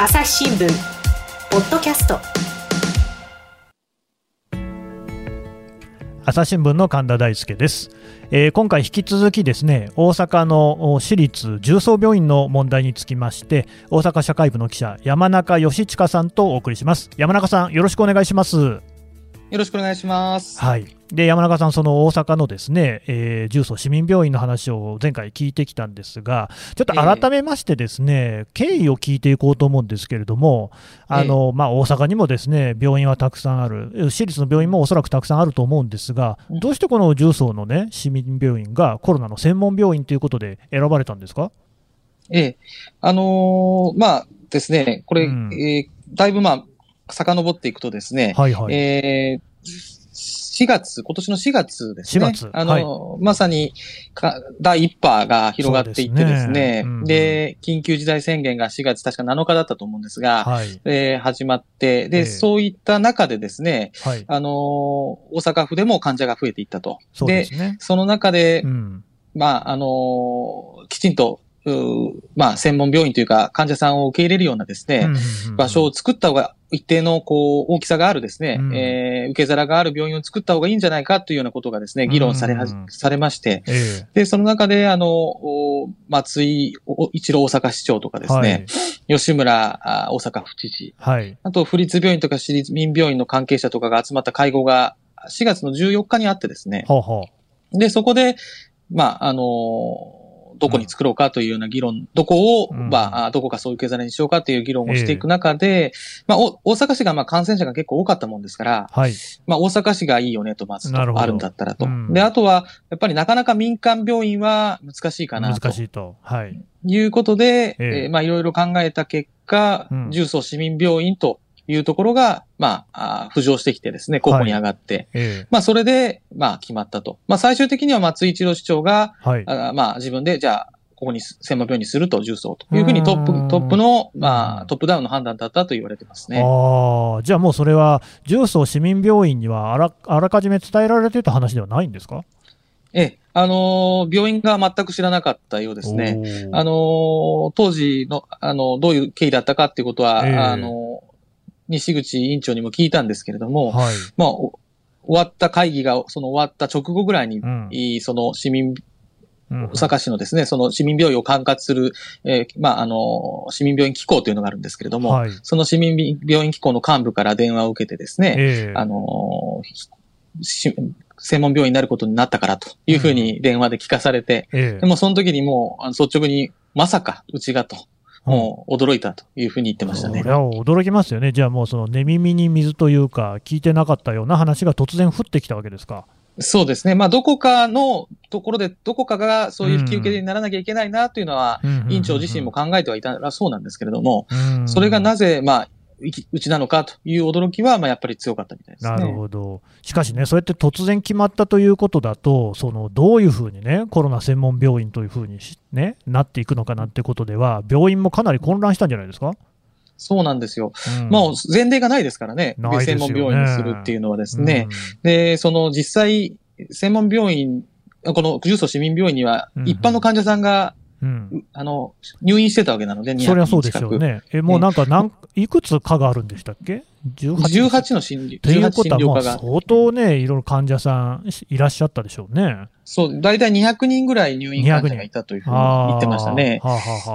朝日新聞ポッドキャスト。朝日新聞の神田大輔です、えー、今回引き続きですね大阪の私立重曹病院の問題につきまして大阪社会部の記者山中義親さんとお送りします。山中さんよろしくお願いします。よろしくお願いします。はい。で、山中さん、その大阪のですね、えー、重曹市民病院の話を前回聞いてきたんですが、ちょっと改めましてですね、えー、経緯を聞いていこうと思うんですけれども、あの、えー、まあ、大阪にもですね、病院はたくさんある、私立の病院もおそらくたくさんあると思うんですが、どうしてこの重曹のね、市民病院がコロナの専門病院ということで選ばれたんですか？ええ。あのー、まあですね、これ、うん、えー、だいぶまあ、遡っていくとですね、はいはい、えー4月、今年の4月ですね。4月。あの、はい、まさに第1波が広がっていってですね、で、ねうんで、緊急事態宣言が4月確か7日だったと思うんですが、はい、えー、始まって、で、えー、そういった中でですね、はい、あの大阪府でも患者が増えていったと。で、ね、その中で、うん、まあ、あのきちんとまあ、専門病院というか、患者さんを受け入れるようなですね、場所を作った方が、一定の、こう、大きさがあるですね、うん、えー、受け皿がある病院を作った方がいいんじゃないかというようなことがですね、議論されは、うん、されまして、えー、で、その中で、あの、松井一郎大阪市長とかですね、はい、吉村大阪府知事、はい、あと、府立病院とか市立民病院の関係者とかが集まった会合が4月の14日にあってですね、ほうほう。で、そこで、まあ、あのどこに作ろうかというような議論、うん、どこを、まあ、どこかそういう受け皿にしようかという議論をしていく中で、えー、まあ、大阪市がまあ感染者が結構多かったもんですから、はい、まあ、大阪市がいいよねと、まずあるんだったらと、うん、で、あとは、やっぱりなかなか民間病院は難しいかなと。難しいと。はい。いうことで、えー、えー、まあ、いろいろ考えた結果、重曹市民病院というところが、まあ、浮上してきてですね、候補に上がって、はいええ、まあ、それで、まあ、決まったと。まあ、最終的には松井一郎市長が、はい、あまあ、自分で、じゃあ、ここに専門病院にすると、重曹と。いうふうにトップ、トップの、まあ、トップダウンの判断だったと言われてますね。ああ、じゃあもうそれは、重曹市民病院にはあらあらかじめ伝えられてた話ではないんですか？ええ、あのー、病院が全く知らなかったようですね。あのー、当時の、あの、どういう経緯だったかっていうことは、えー、あの西口委員長にも聞いたんですけれども、はい、まあ、終わった会議が、その終わった直後ぐらいに、うん、その市民、大阪市のですね、その市民病院を管轄する、えー、まあ、あの、市民病院機構というのがあるんですけれども、はい、その市民病院機構の幹部から電話を受けてですね、えー、あの、専門病院になることになったからというふうに電話で聞かされて、うんえ。ー、でもその時にもう率直にまさかうちがと。もう驚いたというふうに言ってましたね。いや、驚きますよね。じゃあもうその寝耳に水というか、聞いてなかったような話が突然降ってきたわけですか。そうですね。まあ、どこかのところで、どこかがそういう引き受けにならなきゃいけないなというのは、委員長自身も考えてはいたらそうなんですけれども、それがなぜ、まあ、うちなのかという驚きは、まあ、やっぱり強かったみたいです、ね、なるほど。しかしね、そうやって突然決まったということだと、そのどういうふうにね、コロナ専門病院というふうに、ね、なっていくのかなってことでは、病院もかなり混乱したんじゃないですか？そうなんですよ。うん、もう前例がないですからね。ね専門病院にするっていうのはですね。うん、で、その実際、専門病院、この重曹市民病院には一般の患者さんがうん、あの入院してたわけなので、そりゃそうですよね。え、もうなんか何、いくつ科があるんでしたっけ？18, 18の診療。ということは、相当ね、いろいろ患者さんいらっしゃったでしょうね。そう、大体200人ぐらい入院患者がいたというふうに言ってましたね。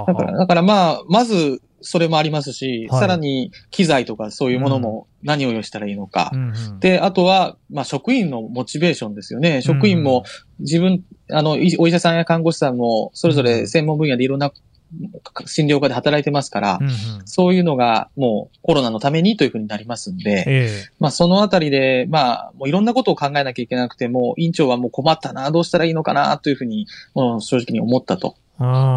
だから、だからまあ、まず、それもありますし、はい、さらに機材とかそういうものも何を用意したらいいのか。うん、で、あとは、まあ、職員のモチベーションですよね。職員も自分、あの、お医者さんや看護師さんも、それぞれ専門分野でいろんな診療科で働いてますから、うんうん、そういうのがもうコロナのためにというふうになりますんで、えー、まあそのあたりで、まあもういろんなことを考えなきゃいけなくても、院長はもう困ったな、どうしたらいいのかなというふうに、もう正直に思ったと。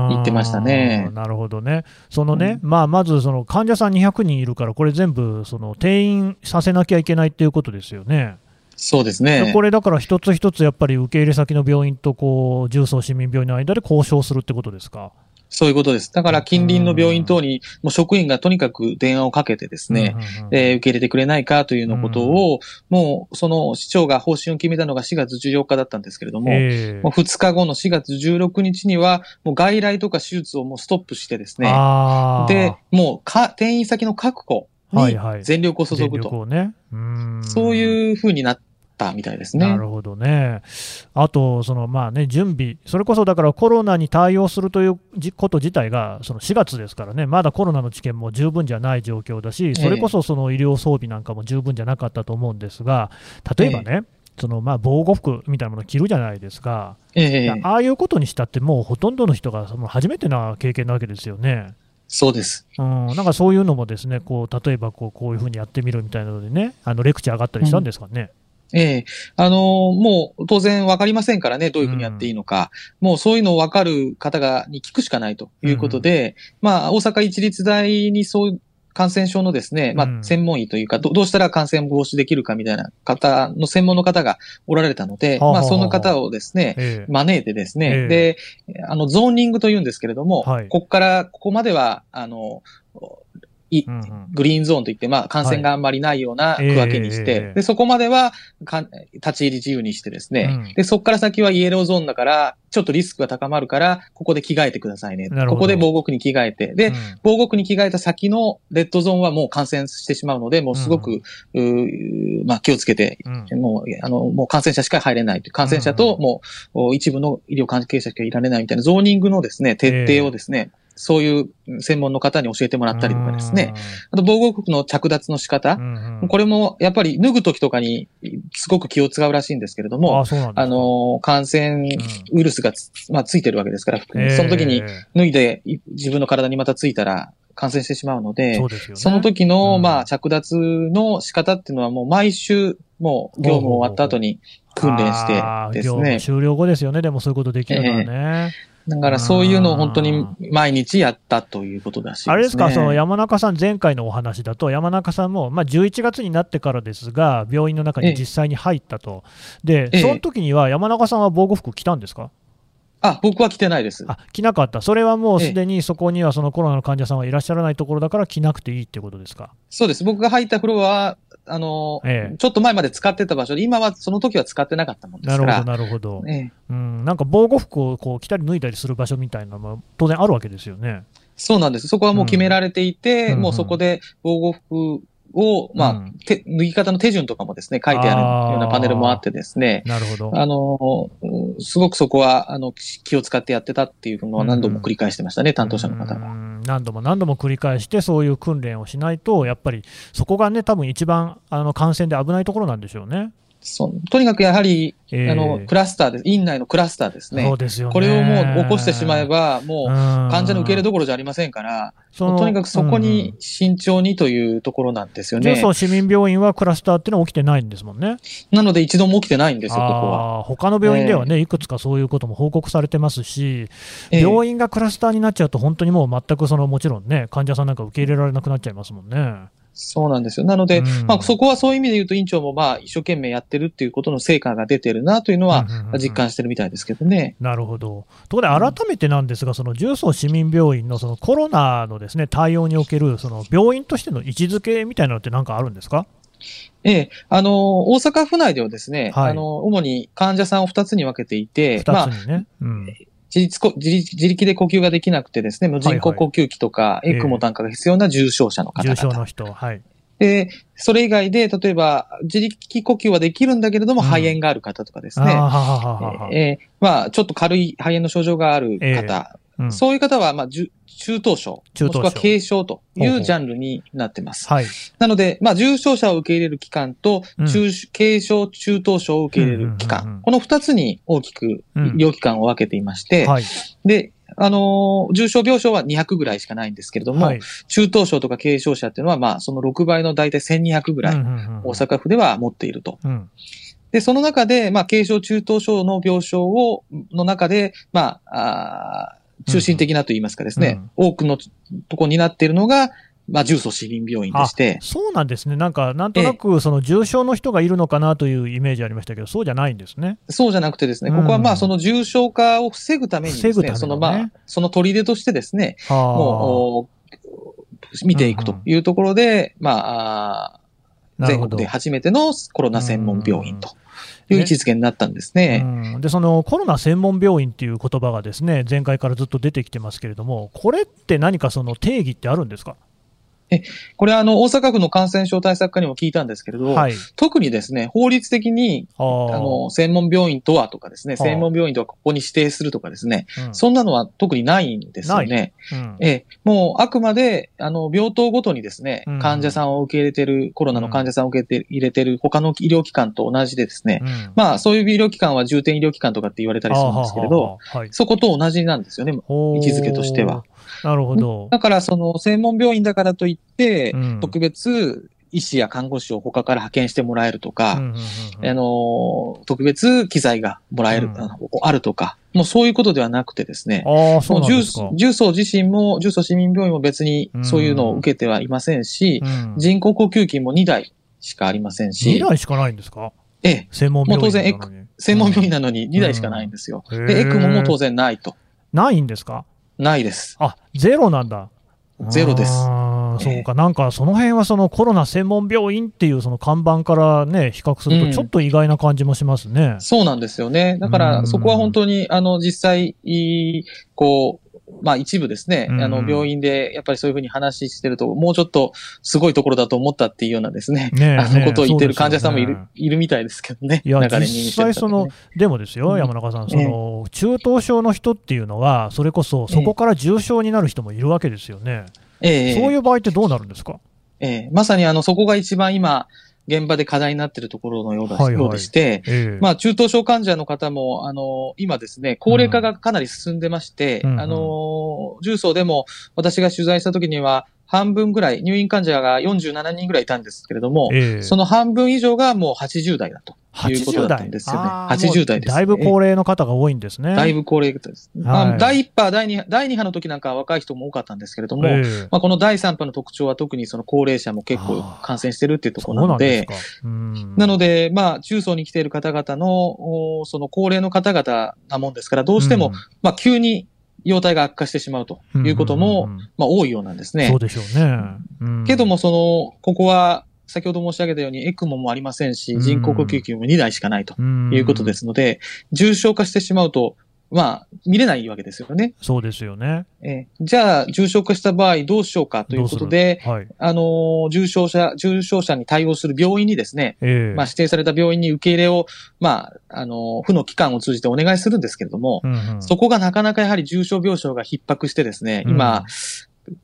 言ってましたねなるほどね、そのね、うん、まあ、まずその患者さん200人いるから、これ全部その転院させなきゃいけないっていうことですよね。そうですねこれだから一つ一つやっぱり受け入れ先の病院とこう重曹市民病院の間で交渉するってことですか？そういうことです。だから近隣の病院等に、もう職員がとにかく電話をかけてですね、えー、受け入れてくれないかというようなことを、もうその市長が方針を決めたのが4月14日だったんですけれども、えー、もう2日後の4月16日には、もう外来とか手術をもうストップしてですね、で、もうか転院先の確保に全力を注ぐと。はいはいね、うそういうふうになっったみたいですね。なるほどね。あと、そのまあね、準備、それこそだからコロナに対応するということ自体が、その4月ですからね、まだコロナの知見も十分じゃない状況だし、それこそその医療装備なんかも十分じゃなかったと思うんですが、例えばね、そのまあ防護服みたいなものを着るじゃないですか、えああいうことにしたって、もうほとんどの人がその初めてな経験なわけですよね。そうです。うん、なんかそういうのもですね、こう例えばこうこういうふうにやってみるみたいなのでね、あのレクチャー上がったりしたんですかね。うんええ。あのー、もう当然わかりませんからね、どういうふうにやっていいのか。うん、もうそういうのをわかる方が、に聞くしかないということで、うん、まあ、大阪一律大にそう感染症のですね、まあ、専門医というか、ど、どうしたら感染防止できるかみたいな方の専門の方がおられたので、まあ、その方をですね、招いてですね、で、あの、ゾーニングというんですけれども、ここから、ここまでは、あの、い、うんうん、グリーンゾーンといって、まあ、感染があんまりないような区分けにして、はいえー、で、そこまではか、立ち入り自由にしてですね、うん、で、そこから先はイエローゾーンだから、ちょっとリスクが高まるから、ここで着替えてくださいね。ここで防護服に着替えて。で、うん、防護服に着替えた先のレッドゾーンはもう感染してしまうので、もうすごく、うん、まあ気をつけて、うん、もう、あの、もう感染者しか入れない感染者と、もう、一部の医療関係者しかいられないみたいなゾーニングのですね、徹底をですね、えーそういう専門の方に教えてもらったりとかですね。あと、防護服の着脱の仕方。これも、やっぱり脱ぐときとかにすごく気を使うらしいんですけれども、あの、感染ウイルスがつ,、まあ、ついてるわけですから。その時に脱いで自分の体にまたついたら、感染してしまうので、その時の、まあ、着脱の仕方っていうのはもう毎週、もう業務終わった後に訓練してですね。終了後ですよね、でもそういうことできるのはね。えーだからそういうのを本当に毎日やったということだし、ね、あれですか、その山中さん、前回のお話だと、山中さんも、まあ、11月になってからですが、病院の中に実際に入ったと、で、その時には山中さんは防護服着たんですか？あ、僕は着てないです。あ、着なかった。それはもうすでにそこにはそのコロナの患者さんはいらっしゃらないところだから着なくていいってことですか？そうです。僕が入ったフロアは、あの、ええ、ちょっと前まで使ってた場所で、今はその時は使ってなかったもんですから。なるほど、なるほど。ええ、うん、なんか防護服をこう着たり脱いだりする場所みたいなのも当然あるわけですよね。そうなんです。そこはもう決められていて、うん、もうそこで防護服を、まあ、うん、脱ぎ方の手順とかもですね、書いてあるようなパネルもあってですね。なるほど。あの、すごくそこは、あの、気を使ってやってたっていうのは何度も繰り返してましたね、うん、担当者の方が。何度も何度も繰り返して、そういう訓練をしないと、やっぱりそこがね、多分一番、あの、感染で危ないところなんでしょうね。そうとにかくやはり、えー、あの、クラスターです。院内のクラスターですね。そうですよね。これをもう起こしてしまえば、もう患者の受け入れどころじゃありませんから、とにかくそこに慎重にというところなんですよね。そう、市民病院はクラスターっていうのは起きてないんですもんね。なので一度も起きてないんですよ、ここは。他の病院ではね、いくつかそういうことも報告されてますし、病院がクラスターになっちゃうと、本当にもう全くその、もちろんね、患者さんなんか受け入れられなくなっちゃいますもんね。そうなんですよ。なので、うん、まあそこはそういう意味で言うと、院長もまあ一生懸命やってるっていうことの成果が出てるなというのは実感してるみたいですけどね。なるほど。ところで改めてなんですが、その重曹市民病院のそのコロナのですね、対応におけるその病院としての位置づけみたいなのって何かあるんですか？ええ、あの、大阪府内ではですね、はい、あの、主に患者さんを2つに分けていて、まあ、うん自立自自力で呼吸ができなくてですね、無人工呼吸器とか、エクモなんかが必要な重症者の方々。重症の人、はい。で、それ以外で、例えば、自力呼吸はできるんだけれども、肺炎がある方とかですね。えまあ、ちょっと軽い肺炎の症状がある方、えーうん、そういう方は、まあ、中等症、もしくは軽症というジャンルになってます。はい。なので、まあ、重症者を受け入れる機関と、中、うん、軽症、中等症を受け入れる機関、この二つに大きく医療機関を分けていまして、うんはい、で、あのー、重症病床は200ぐらいしかないんですけれども、はい、中等症とか軽症者っていうのは、まあ、その6倍の大体1200ぐらい、大阪府では持っていると。うん、で、その中で、まあ、軽症、中等症の病床を、の中で、まあ、あ中心的なと言いますかですね、うん、多くのとこになっているのが、まあ、重曹市民病院でして。そうなんですね。なんか、なんとなく、その重症の人がいるのかなというイメージありましたけど、そうじゃないんですね。そうじゃなくてですね、ここはまあ、その重症化を防ぐためにですね、ねそのまあ、その取り出としてですね、もう、見ていくというところで、うんうん、まあ、全国で初めてのコロナ専門病院と。いう位置づけになったんですね、ね、でそのコロナ専門病院っていう言葉がですね前回からずっと出てきてますけれども、これって何かその定義ってあるんですか？え、これあの、大阪府の感染症対策課にも聞いたんですけれど、はい、特にですね、法律的に、あの、専門病院とはとかですね、専門病院とはここに指定するとかですね、うん、そんなのは特にないんですよね。うん、え、もうあくまで、あの、病棟ごとにですね、患者さんを受け入れてる、コロナの患者さんを受け入れてる他の医療機関と同じでですね、うん、まあ、そういう医療機関は重点医療機関とかって言われたりするんですけれど、はい、そこと同じなんですよね、位置づけとしては。なるほど。だから、その、専門病院だからといって、うん、特別、医師や看護師を他から派遣してもらえるとか、あの、特別機材がもらえる、うん、あるとか、もうそういうことではなくてですね、あそうなんですか。重曹自身も、重曹市民病院も別にそういうのを受けてはいませんし、うん、人工呼吸器も2台しかありませんし。2台しかないんですか？ええ。専門病院もう当然専門病院なのに2台しかないんですよ。うん、で、エクモも当然ないと。ないんですか？ないです。あ、ゼロなんだ。ゼロです。そうか、なんかその辺はそのコロナ専門病院っていうその看板からね、比較すると、ちょっと意外な感じもしますね、うん、そうなんですよね。だから、そこは本当に、あの、実際、こう、まあ一部ですね、あの病院でやっぱりそういうふうに話してると、もうちょっとすごいところだと思ったっていうようなですね、ねあのことを言ってる患者さんもいる,、いるみたいですけどね。いや、実際その、でもですよ、山中さん、その、中等症の人っていうのは、それこそそこから重症になる人もいるわけですよね。ええ、そういう場合ってどうなるんですか？ええ、まさにあの、そこが一番今、現場で課題になっているところのよう,、はいはい、ようでして、えー、まあ、中等症患者の方も、あの、今ですね、高齢化がかなり進んでまして、うん、あの、重曹でも私が取材した時には、半分ぐらい、入院患者が47人ぐらいいたんですけれども、えー、その半分以上がもう80代だと。いうことだったんですよね。80代？です、だいぶ高齢の方が多いんですね。だいぶ高齢です。はい、第1波、第2波、第2波の時なんかは若い人も多かったんですけれども、えー、まあ、この第3波の特徴は特にその高齢者も結構感染してるっていうところなので、なので、まあ、中層に来ている方々の、その高齢の方々なもんですから、どうしても、まあ、急に容態が悪化してしまうということも、まあ多いようなんですね。そうでしょうね。うん、けども、その、ここは、先ほど申し上げたように、エクモもありませんし、人工呼吸器も2台しかないということですので、重症化してしまうと、まあ、見れないわけですよね。そうですよね。えー、じゃあ、重症化した場合どうしようかということで、はい、あのー、重症者、重症者に対応する病院にですね、えー、まあ、指定された病院に受け入れを、まあ、あのー、府の機関を通じてお願いするんですけれども、うんうん、そこがなかなかやはり重症病床が逼迫してですね、今、うん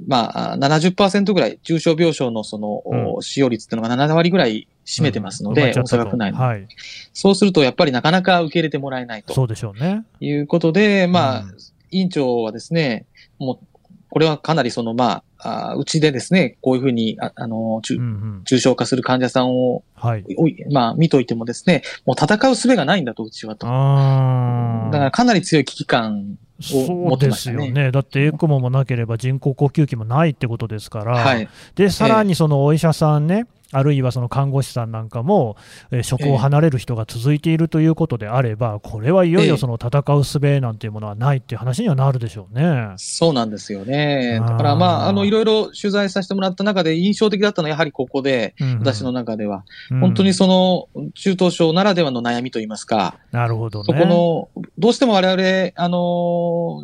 まあ、70%ぐらい、重症病床のその、うん、使用率っていうのが7割ぐらい占めてますので、うん、大阪府内の、はい。そうすると、やっぱりなかなか受け入れてもらえないと。そうでしょうね。いうことで、まあ、うん、委員長はですね、もう、これはかなりその、まあ、あうちでですね、こういうふうに、あ、あの、重、うんうん、重症化する患者さんを、はい。まあ、見といてもですね、もう戦う術がないんだと、うちはと。あだからかなり強い危機感そうですよね、だってエクモもなければ人工呼吸器もないってことですから、はい、でさらにそのお医者さんね、あるいはその看護師さんなんかも、えー、職を離れる人が続いているということであれば、これはいよいよその戦う術なんていうものはないっていう話にはなるでしょうね。そうなんですよね。だからまあ、あの、いろいろ取材させてもらった中で印象的だったのはやはりここで、うんうん、私の中では、本当にその中等症ならではの悩みといいますか、なるほど、ね、そこの、どうしても我々、あの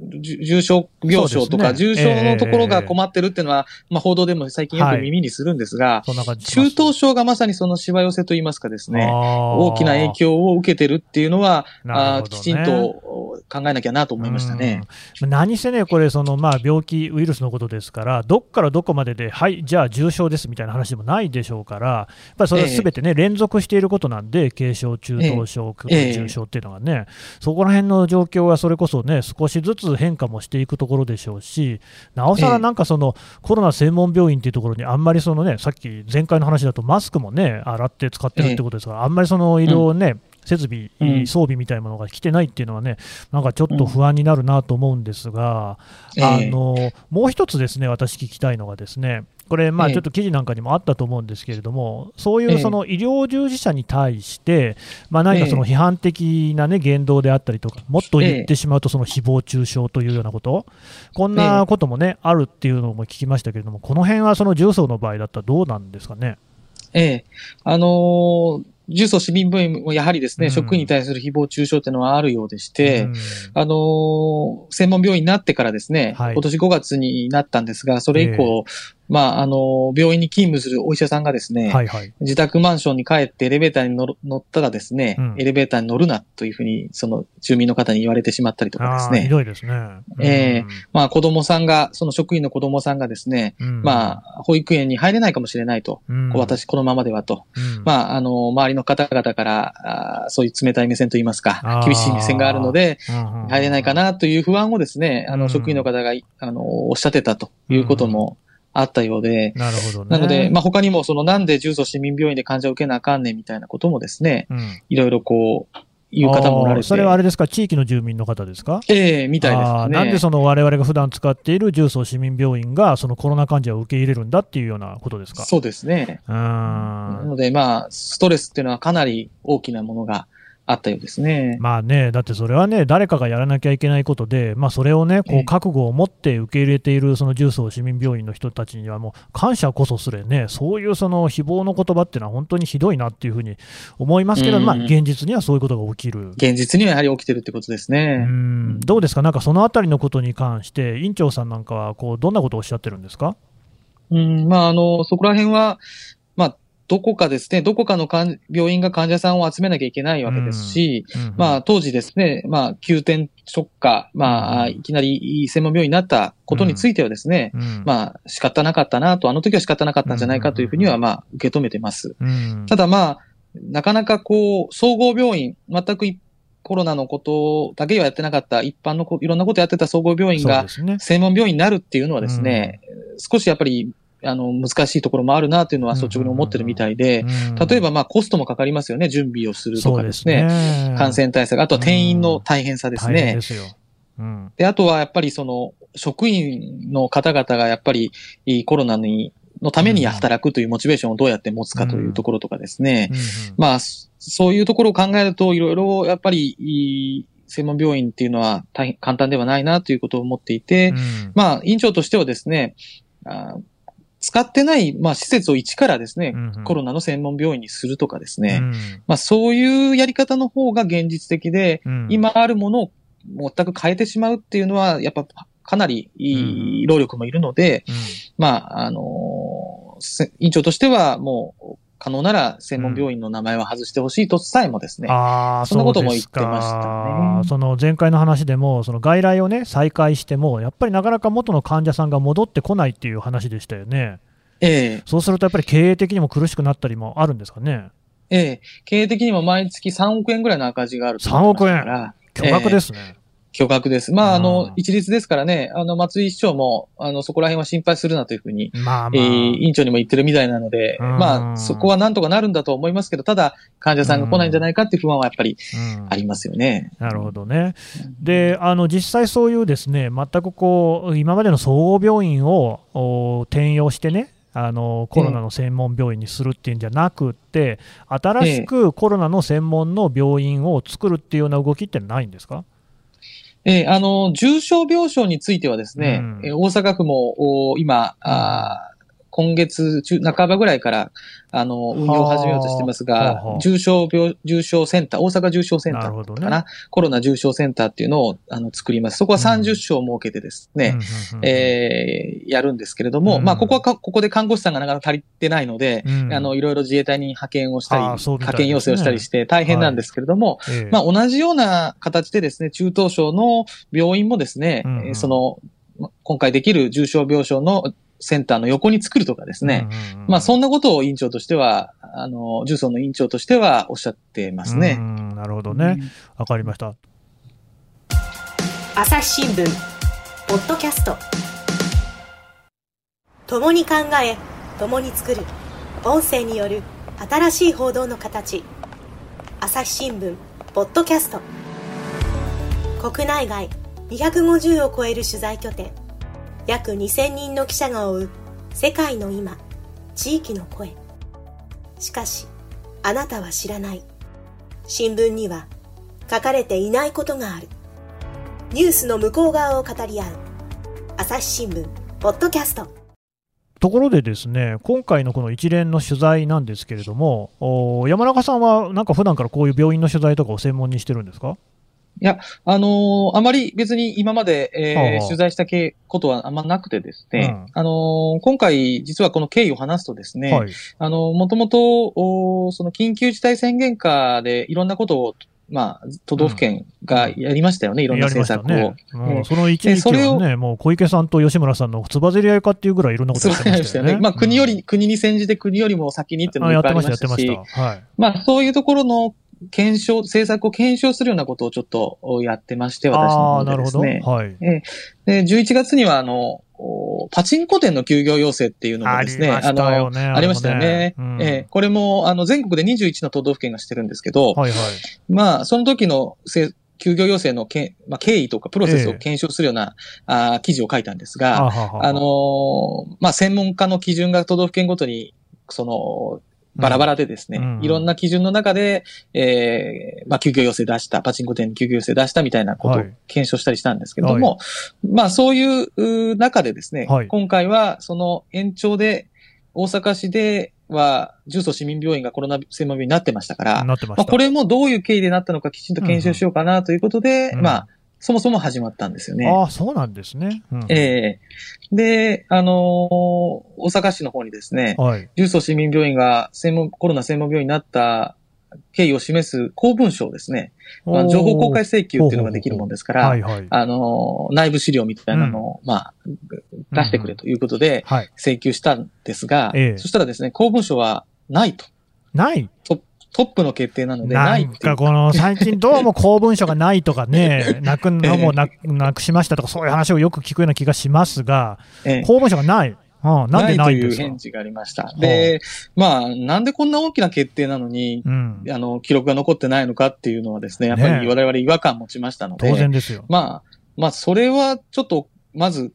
重症病床とか、重症のところが困ってるっていうのは、まあ報道でも最近よく耳にするんですが、中等症がまさにそのしわ寄せといいますかですね、大きな影響を受けてるっていうのは、あきちんと考えなきゃなと思いましたね。何せね、これ、そのまあ病気、ウイルスのことですから、どっからどこまでで、はい、じゃあ重症ですみたいな話でもないでしょうから、やっぱりそれはすべてね、連続していることなんで、軽症、中等症、重症っていうのがね、そこら辺の状況はそれこそね、少しずつ変化もしていくところでしょうし、なおさらなんかその、コロナ専門病院っていうところに、あんまりそのね、さっき前回の話だと、マスクもね、洗って使ってるってことですから、あんまりその医療をね、設備、うん、装備みたいなものが来てないっていうのはね、なんかちょっと不安になるなと思うんですが、うん、あの、えー、もう一つですね、私聞きたいのがですね、これ、まあ、ちょっと記事なんかにもあったと思うんですけれども、そういうその医療従事者に対して、まあ、何かその批判的な、ね、言動であったりとか、もっと言ってしまうと、その誹謗中傷というようなこと、こんなこともね、あるっていうのも聞きましたけれども、この辺はその重曹の場合だったらどうなんですかね？ええ。あのー重曹市民病院もやはりですね、うん、職員に対する誹謗中傷っていうのはあるようでして、うん、あのー、専門病院になってからですね、はい、今年5月になったんですが、それ以降、まあ、あの、病院に勤務するお医者さんがですね、はいはい、自宅マンションに帰ってエレベーターに乗乗ったらですね、うん、エレベーターに乗るなというふうに、その住民の方に言われてしまったりとかですね。ひどいですね。うん、ええ。ー、まあ子供さんが、その職員の子供さんがですね、うん、まあ、保育園に入れないかもしれないと、私このままではと、まあ、あの、周りの方々からあ、そういう冷たい目線といいますか、厳しい目線があるので、入れないかなという不安をですね、あの、職員の方が、あの、おっしゃってたということも、あったようで、なるほどね。なので、まあ、他にも、その、なんで重曹市民病院で患者を受けなあかんねんみたいなこともですね、うん、いろいろこう、いう方もおられて。それはあれですか、地域の住民の方ですか？ええー、みたいですね。なんでその我々が普段使っている重曹市民病院が、そのコロナ患者を受け入れるんだっていうようなことですか？そうですね。うん。なので、まあ、ストレスっていうのはかなり大きなものがあったようですね。まあね、だってそれはね、誰かがやらなきゃいけないことで、まあ、それをね、こう覚悟を持って受け入れているその重曹市民病院の人たちには、もう感謝こそすれね、そういうその誹謗の言葉っていうのは本当にひどいなっていうふうに思いますけど、まあ、現実にはそういうことが起きる。現実にはやはり起きてるってことですね。うんどうですか、なんかそのあたりのことに関して、院長さんなんかはこうどんなことをおっしゃってるんですか？うんまあ、あのそこら辺は、どこかですね、どこかの病院が患者さんを集めなきゃいけないわけですし、うんうん、まあ当時ですね、まあ急転直下、まあいきなり専門病院になったことについてはですね、うん、まあ仕方なかったなと、あの時は仕方なかったんじゃないかというふうにはまあ受け止めてます。ただまあ、なかなかこう、総合病院、全くコロナのことだけはやってなかった一般のいろんなことやってた総合病院が専門病院になるっていうのはですね、少しやっぱりあの、難しいところもあるなというのは率直に思ってるみたいで、例えばまあコストもかかりますよね、準備をするとかですね。すね感染対策、あとは店員の大変さですね。ですよ。うん、で、あとはやっぱりその、職員の方々がやっぱりコロナに、のために働くというモチベーションをどうやって持つかというところとかですね。まあ、そういうところを考えると、いろいろやっぱり、専門病院っていうのは大変簡単ではないなということを思っていて、うん、まあ、院長としてはですね、あ使ってない、まあ、施設を一からですね、うんうん、コロナの専門病院にするとかですね、うん、まあ、そういうやり方の方が現実的で、うん、今あるものを全く変えてしまうっていうのは、やっぱかなりいい労力もいるので、うん、まあ、あのー、院長としてはもう、可能なら専門病院の名前は外してほしいとさえもですね、うん、あそんなことも言ってましたね。その前回の話でも、その外来をね、再開しても、やっぱりなかなか元の患者さんが戻ってこないっていう話でしたよね。ええそうするとやっぱり経営的にも苦しくなったりもあるんですかね。ええ経営的にも毎月3億円ぐらいの赤字があると3億円巨額ですね。え巨額です。まあ、あの、一律ですからね、あの、松井市長も、あの、そこら辺は心配するなというふうに、まあまあ、えー、委員長にも言ってるみたいなので、まあ、そこはなんとかなるんだと思いますけど、ただ、患者さんが来ないんじゃないかっていう不安はやっぱりありますよね。なるほどね。で、あの、実際そういうですね、全くこう、今までの総合病院を転用してね、あのコロナの専門病院にするっていうんじゃなくて、新しくコロナの専門の病院を作るっていうような動きってないんですか？えー、あの、重症病床についてはですね、うん、大阪府も今、あ今月中、半ばぐらいから、あの、運用を始めようとしてますが、重症病、重症センター、大阪重症センターかな、ね、コロナ重症センターっていうのを、あの、作ります。そこは30床設けてですね、うん、えー、やるんですけれども、うん、まあ、ここはここで看護師さんがなかなか足りてないので、うん、あの、いろいろ自衛隊に派遣をしたり、ね、派遣要請をしたりして大変なんですけれども、はい、まあ、同じような形でですね、中等症の病院もですね、うんうん、その、今回できる重症病床のセンターの横に作るとかですね。うんうんうん、まあそんなことを委員長としては、あの、重曹の委員長としてはおっしゃってますね。なるほどね。わ、かりました。朝日新聞、ポッドキャスト。共に考え、共に作る。音声による新しい報道の形。朝日新聞ポッドキャスト国内外250を超える取材拠点約2000人の記者が追う世界の今地域の声。しかしあなたは知らない。新聞には書かれていないことがある。ニュースの向こう側を語り合う。朝日新聞ポッドキャスト。ところでですね、今回のこの一連の取材なんですけれども、山中さんはなんか普段からこういう病院の取材とかを専門にしてるんですか？いや、あのー、あまり別に今まで、えー、取材したけことはあんまなくてですね、うん、あのー、今回実はこの経緯を話すとですね、はい、あのもともと、その緊急事態宣言下でいろんなことをまあ、都道府県がやりましたよね、うん、いろんな政策を。ね。うん、その一時期はね、もう小池さんと吉村さんのつばぜり合いかっていうぐらいいろんなことやってましたよね。まあ、国より、うん、国に先じて国よりも先にっていうのもいっぱいありましたし、やってました、はい。まあ、そういうところの検証、政策を検証するようなことをちょっとやってまして、私の方でですね。はい。えで、11月には、あの、パチンコ店の休業要請っていうのもですね、あの、ありましたよね。うん、えー、これも、あの、全国で21の都道府県がしてるんですけど、はいはい。まあ、その時のせ休業要請のけ、まあ、経緯とかプロセスを検証するような、えー、あ記事を書いたんですが、あのー、まあ、専門家の基準が都道府県ごとに、その、バラバラでですね、うん、いろんな基準の中で、えー、まあ、休業要請出した、パチンコ店に休業要請出したみたいなことを検証したりしたんですけども、はい、まあ、そういう中でですね、はい、今回はその延長で、大阪市では、重曹市民病院がコロナ専門病院になってましたから、まあ、これもどういう経緯でなったのかきちんと検証しようかなということで、うん、まあ、そもそも始まったんですよね。ああ、そうなんですね。うん、ええ。ー、で、あのー、大阪市の方にですね、はい、重曹市民病院が専門、コロナ専門病院になった経緯を示す公文書をですね、まあ、情報公開請求っていうのができるもんですから、あのー、内部資料みたいなのを、うん、まあ、出してくれということで、請求したんですが、うんはい、そしたらですね、公文書はないと。ない。とトップの決定なのでないなんかこの最近どうも公文書がないとかね、なくのもななくしましたとかそういう話をよく聞くような気がしますが、公文書がない。うん、なんでないという返事がありました。で、まあ、なんでこんな大きな決定なのに、うん、あの、記録が残ってないのかっていうのはですね、やっぱり我々違和感持ちましたので、当然ですよ。まあ、まあ、それはちょっと、まず、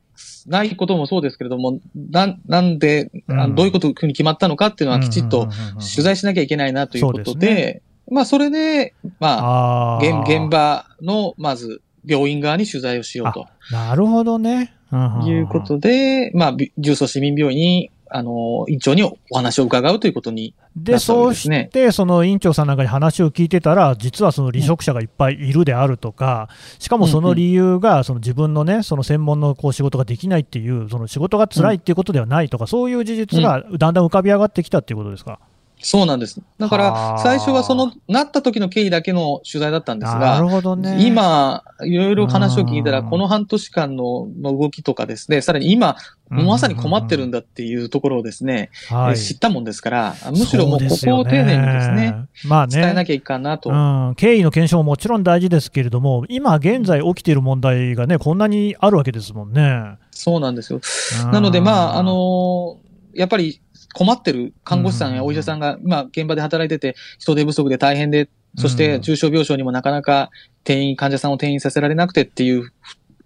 ないこともそうですけれども、な、なんで、うん、どういうことに決まったのかっていうのはきちっと取材しなきゃいけないなということで、ね、まあ、それで、まあ、現現場の、まず、病院側に取材をしようと。なるほどね。いうことで、まあ、重曹市民病院にあの、院長にお話を伺うということにで、ね、そうして、その院長さんなんかに話を聞いてたら、実はその離職者がいっぱいいるであるとか、しかもその理由が、その自分のね、その専門のこう仕事ができないっていう、その仕事が辛いっていうことではないとか、そういう事実がだんだん浮かび上がってきたっていうことですか？そうなんです。だから、最初はその、なった時の経緯だけの取材だったんですが、なるほどね。今、いろいろ話を聞いたら、この半年間の動きとかですね、さらに今、まさに困ってるんだっていうところをですね、知ったもんですから、むしろもうここを丁寧にですね、まあね。伝えなきゃいかんなと、うん。経緯の検証ももちろん大事ですけれども、今現在起きている問題がね、こんなにあるわけですもんね。そうなんですよ。なので、まあ、あのー、やっぱり困ってる看護師さんやお医者さんが、まあ、現場で働いてて、人手不足で大変で、そして重症病床にもなかなか転院、患者さんを転院させられなくてっていう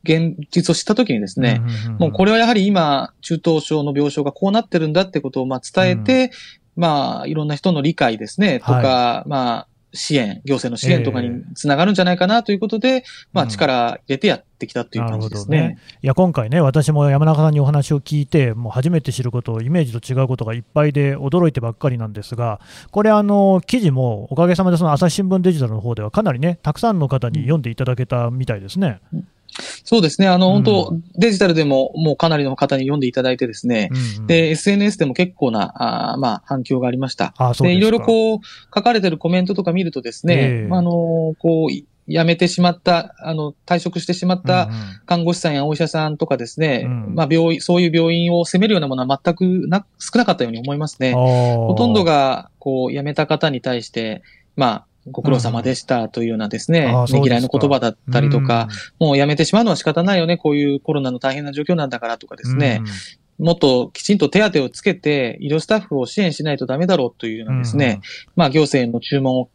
現実を知ったときにですね、もうこれはやはり今、中等症の病床がこうなってるんだってことをまあ伝えて、まあ、いろんな人の理解ですね、とか、まあ、支援、行政の支援とかにつながるんじゃないかなということで、えー、まあ、力入れてやってきたという感じですね。ね。いや、今回ね、私も山中さんにお話を聞いて、もう初めて知ること、イメージと違うことがいっぱいで驚いてばっかりなんですが、これ、あの、記事もおかげさまでその朝日新聞デジタルの方ではかなりね、たくさんの方に読んでいただけたみたいですね。うんそうですね。あの、本当、デジタルでももうかなりの方に読んでいただいてですね、うんうん、で、SNS でも結構な、あまあ、反響がありました。あでいろいろこう、書かれてるコメントとか見るとですね、えー、あの、こう、辞めてしまった、あの、退職してしまった看護師さんやお医者さんとかですね、うん。うん、まあ、病院、そういう病院を責めるようなものは全くな、少なかったように思いますね。ほとんどが、こう、辞めた方に対して、まあ、ご苦労様でしたというようなですね、ね、うん、嫌いの言葉だったりとか、うん、もうやめてしまうのは仕方ないよね、こういうコロナの大変な状況なんだからとかですね、うん、もっときちんと手当をつけて、医療スタッフを支援しないとダメだろうというようなですね、まあ行政の注文を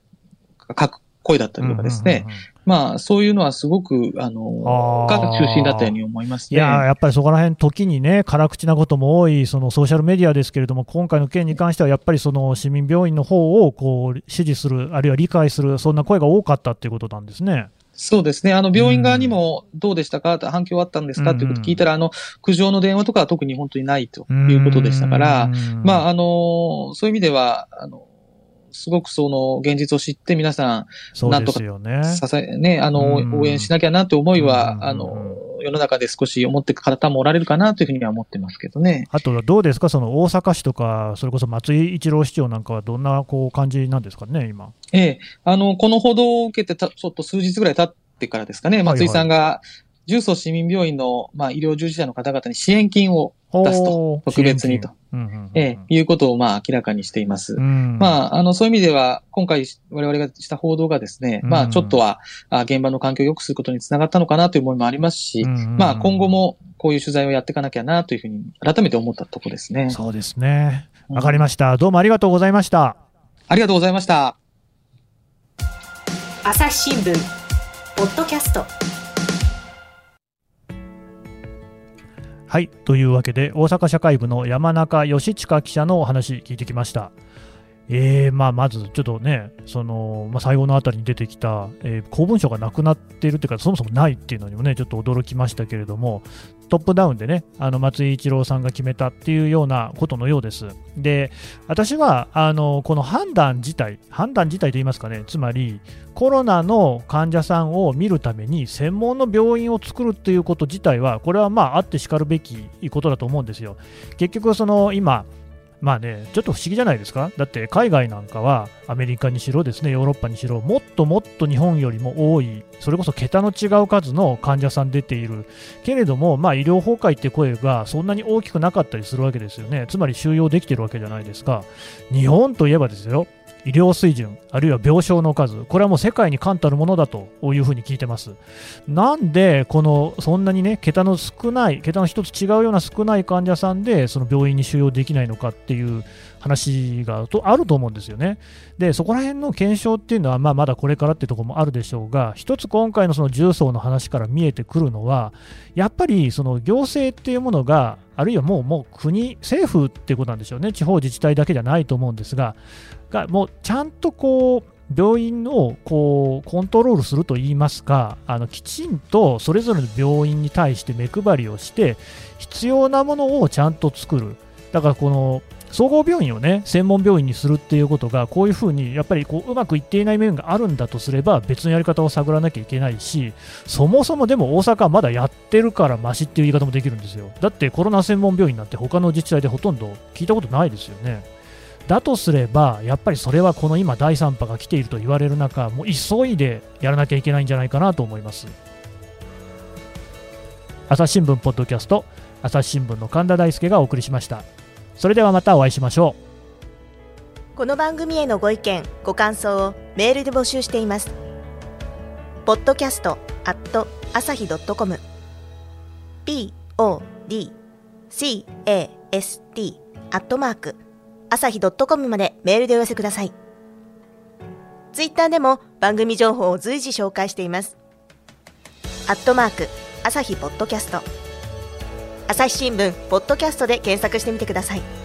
書く声だったりとかですね。まあ、そういうのはすごく、あの、が中心だったように思いますね。いや、やっぱりそこら辺、時にね、辛口なことも多い、そのソーシャルメディアですけれども、今回の件に関しては、やっぱりその市民病院の方をこう支持する、あるいは理解する、そんな声が多かったっていうことなんですね。そうですね。あの、病院側にもどうでしたか、うん、反響あったんですか？っていうこと聞いたら、あの、苦情の電話とかは特に本当にないということでしたから、まあ、あの、そういう意味では、あの、すごくその現実を知って皆さん、なんとか支え、ね、あの、応援しなきゃなって思いは、あの、世の中で少し思っていく方もおられるかなというふうには思ってますけどね。あとはどうですか、その大阪市とか、それこそ松井一郎市長なんかはどんなこう感じなんですかね、今？ええ、あの、この報道を受けてた、ちょっと数日ぐらい経ってからですかね、松井さんが、重曹市民病院の、まあ、医療従事者の方々に支援金を出すと、特別にと、ええ、いうことを、まあ、明らかにしています。まあ、あの、そういう意味では、今回我々がした報道がですね、まあ、ちょっとは、あ現場の環境を良くすることにつながったのかなという思いもありますし、まあ、今後もこういう取材をやっていかなきゃなというふうに、改めて思ったところですね。そうですね。わかりました。どうもありがとうございました。ありがとうございました。朝日新聞、ポッドキャスト。はい。というわけで、大阪社会部の山中義親記者のお話聞いてきました。えーまあ、まずちょっとね、そのまあ、最後のあたりに出てきた、えー、公文書がなくなっているというか、そもそもないっていうのにもね、ちょっと驚きましたけれども、トップダウンでね、あの松井一郎さんが決めたっていうようなことのようです。で、私はあのこの判断自体、判断自体と言いますかね、つまりコロナの患者さんを見るために専門の病院を作るっていうこと自体は、これはまああってしかるべきことだと思うんですよ。結局、その今、まあね、ちょっと不思議じゃないですか？だって海外なんかはアメリカにしろですね、ヨーロッパにしろ、もっともっと日本よりも多い、それこそ桁の違う数の患者さん出ている。けれども、まあ医療崩壊って声がそんなに大きくなかったりするわけですよね。つまり収容できてるわけじゃないですか。日本といえばですよ、医療水準、あるいは病床の数、これはもう世界に冠たるものだというふうに聞いてます。なんで、このそんなにね、桁の少ない、桁の一つ違うような少ない患者さんで、その病院に収容できないのかっていう話がとあると思うんですよね。で、そこら辺の検証っていうのは、まあ、まだこれからっていうところもあるでしょうが、一つ今回のその重曹の話から見えてくるのは、やっぱりその行政っていうものが、あるいはもうもう国、政府っていうことなんでしょうね、地方自治体だけじゃないと思うんですが、がもうちゃんとこう病院をこうコントロールするといいますかあのきちんとそれぞれの病院に対して目配りをして必要なものをちゃんと作る。だからこの総合病院をね専門病院にするっていうことがこういうふうにやっぱりこううまくいっていない面があるんだとすれば別のやり方を探らなきゃいけないしそもそもでも大阪はまだやってるからましっていう言い方もできるんですよ。だってコロナ専門病院なんて他の自治体でほとんど聞いたことないですよね。だとすれば、やっぱりそれはこの今、第3波が来ていると言われる中、もう急いでやらなきゃいけないんじゃないかなと思います。朝日新聞ポッドキャスト、朝日新聞の神田大輔がお送りしました。それではまたお会いしましょう。この番組へのご意見、ご感想をメールで募集しています。ポッドキャストアット朝日ドットコム p o d c a s t アットマーク朝日 .com までメールでお寄せください。ツイッターでも番組情報を随時紹介しています。アットマーク、朝日ポッドキャスト。朝日新聞、ポッドキャストで検索してみてください。